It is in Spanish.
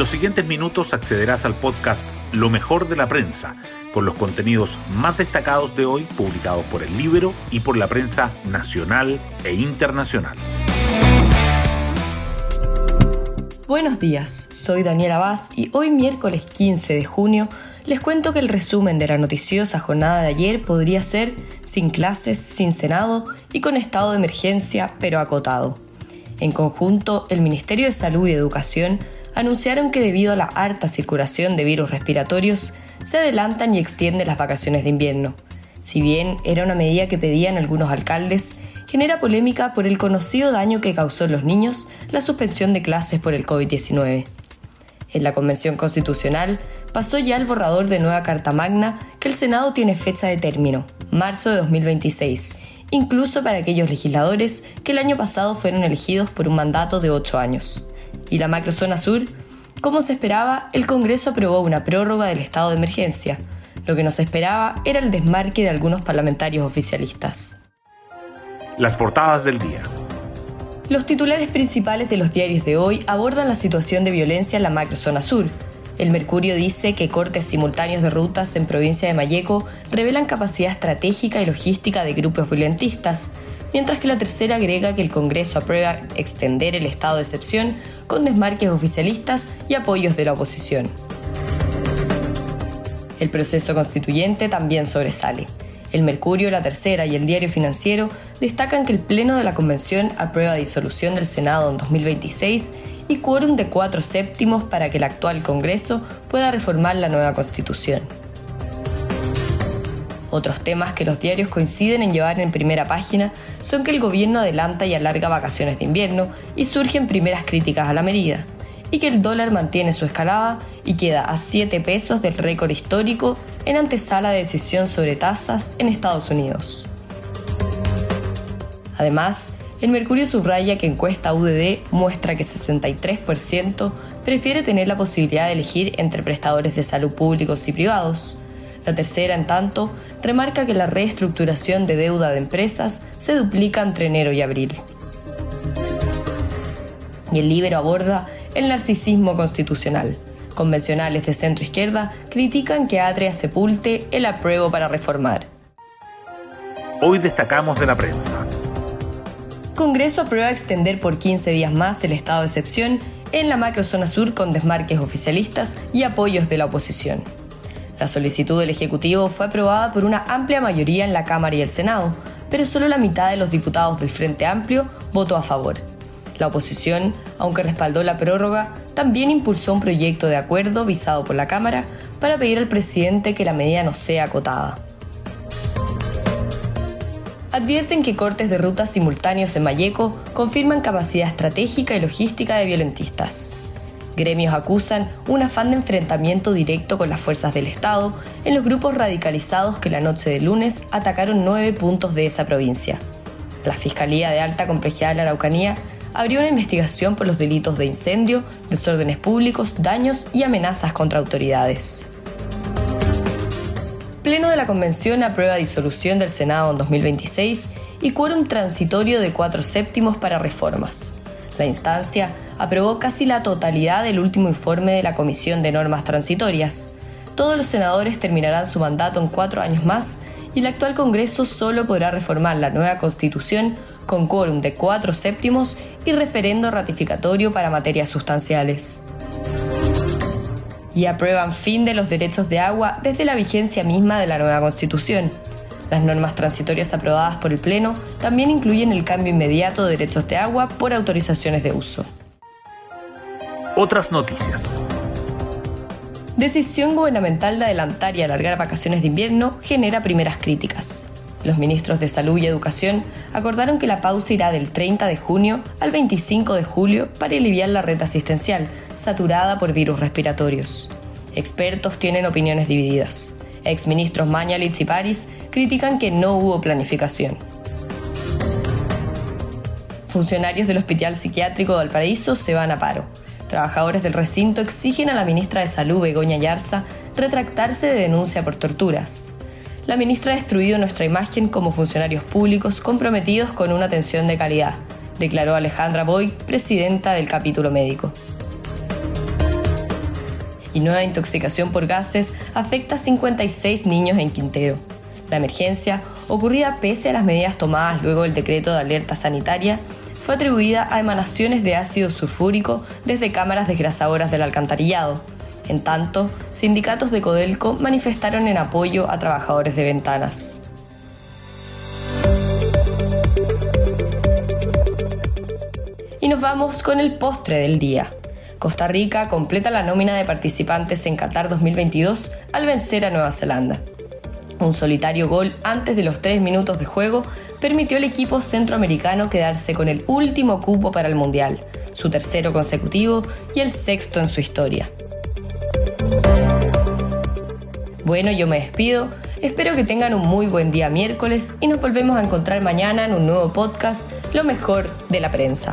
los siguientes minutos accederás al podcast Lo mejor de la prensa, con los contenidos más destacados de hoy publicados por el libro y por la prensa nacional e internacional. Buenos días, soy Daniela Vaz y hoy miércoles 15 de junio les cuento que el resumen de la noticiosa jornada de ayer podría ser sin clases, sin Senado y con estado de emergencia, pero acotado. En conjunto, el Ministerio de Salud y Educación anunciaron que debido a la alta circulación de virus respiratorios, se adelantan y extienden las vacaciones de invierno. Si bien era una medida que pedían algunos alcaldes, genera polémica por el conocido daño que causó en los niños la suspensión de clases por el COVID-19. En la Convención Constitucional pasó ya el borrador de nueva Carta Magna que el Senado tiene fecha de término, marzo de 2026, incluso para aquellos legisladores que el año pasado fueron elegidos por un mandato de ocho años y la macrozona sur, como se esperaba, el Congreso aprobó una prórroga del estado de emergencia. Lo que no se esperaba era el desmarque de algunos parlamentarios oficialistas. Las portadas del día. Los titulares principales de los diarios de hoy abordan la situación de violencia en la macrozona sur. El Mercurio dice que cortes simultáneos de rutas en provincia de Mayeco revelan capacidad estratégica y logística de grupos violentistas, mientras que la tercera agrega que el Congreso aprueba extender el estado de excepción con desmarques oficialistas y apoyos de la oposición. El proceso constituyente también sobresale. El Mercurio, la Tercera y el Diario Financiero destacan que el Pleno de la Convención aprueba disolución del Senado en 2026 y quórum de cuatro séptimos para que el actual Congreso pueda reformar la nueva Constitución. Otros temas que los diarios coinciden en llevar en primera página son que el gobierno adelanta y alarga vacaciones de invierno y surgen primeras críticas a la medida, y que el dólar mantiene su escalada y queda a 7 pesos del récord histórico en antesala de decisión sobre tasas en Estados Unidos. Además, el Mercurio subraya que encuesta UDD muestra que 63% prefiere tener la posibilidad de elegir entre prestadores de salud públicos y privados, la tercera, en tanto, remarca que la reestructuración de deuda de empresas se duplica entre enero y abril. Y el libro aborda el narcisismo constitucional. Convencionales de centro izquierda critican que Atria sepulte el apruebo para reformar. Hoy destacamos de la prensa. Congreso aprueba extender por 15 días más el estado de excepción en la macrozona sur con desmarques oficialistas y apoyos de la oposición. La solicitud del Ejecutivo fue aprobada por una amplia mayoría en la Cámara y el Senado, pero solo la mitad de los diputados del Frente Amplio votó a favor. La oposición, aunque respaldó la prórroga, también impulsó un proyecto de acuerdo visado por la Cámara para pedir al presidente que la medida no sea acotada. Advierten que cortes de rutas simultáneos en Mayeco confirman capacidad estratégica y logística de violentistas. Gremios acusan un afán de enfrentamiento directo con las fuerzas del Estado en los grupos radicalizados que la noche de lunes atacaron nueve puntos de esa provincia. La Fiscalía de Alta Complejidad de la Araucanía abrió una investigación por los delitos de incendio, desórdenes públicos, daños y amenazas contra autoridades. Pleno de la Convención aprueba disolución del Senado en 2026 y quórum transitorio de cuatro séptimos para reformas. La instancia aprobó casi la totalidad del último informe de la Comisión de Normas Transitorias. Todos los senadores terminarán su mandato en cuatro años más y el actual Congreso solo podrá reformar la nueva Constitución con quórum de cuatro séptimos y referendo ratificatorio para materias sustanciales. Y aprueban fin de los derechos de agua desde la vigencia misma de la nueva Constitución. Las normas transitorias aprobadas por el Pleno también incluyen el cambio inmediato de derechos de agua por autorizaciones de uso. Otras noticias. Decisión gubernamental de adelantar y alargar vacaciones de invierno genera primeras críticas. Los ministros de Salud y Educación acordaron que la pausa irá del 30 de junio al 25 de julio para aliviar la red asistencial, saturada por virus respiratorios. Expertos tienen opiniones divididas. Exministros Mañalitz y París critican que no hubo planificación. Funcionarios del Hospital Psiquiátrico de Valparaíso se van a paro. Trabajadores del recinto exigen a la ministra de Salud, Begoña Yarza, retractarse de denuncia por torturas. La ministra ha destruido nuestra imagen como funcionarios públicos comprometidos con una atención de calidad, declaró Alejandra Boy, presidenta del capítulo médico. y nueva intoxicación por gases afecta a 56 niños en Quintero. La emergencia, ocurrida pese a las medidas tomadas luego del decreto de alerta sanitaria, fue atribuida a emanaciones de ácido sulfúrico desde cámaras desgrasadoras del alcantarillado. En tanto, sindicatos de Codelco manifestaron en apoyo a trabajadores de ventanas. Y nos vamos con el postre del día. Costa Rica completa la nómina de participantes en Qatar 2022 al vencer a Nueva Zelanda. Un solitario gol antes de los tres minutos de juego permitió al equipo centroamericano quedarse con el último cupo para el Mundial, su tercero consecutivo y el sexto en su historia. Bueno, yo me despido, espero que tengan un muy buen día miércoles y nos volvemos a encontrar mañana en un nuevo podcast, Lo mejor de la prensa.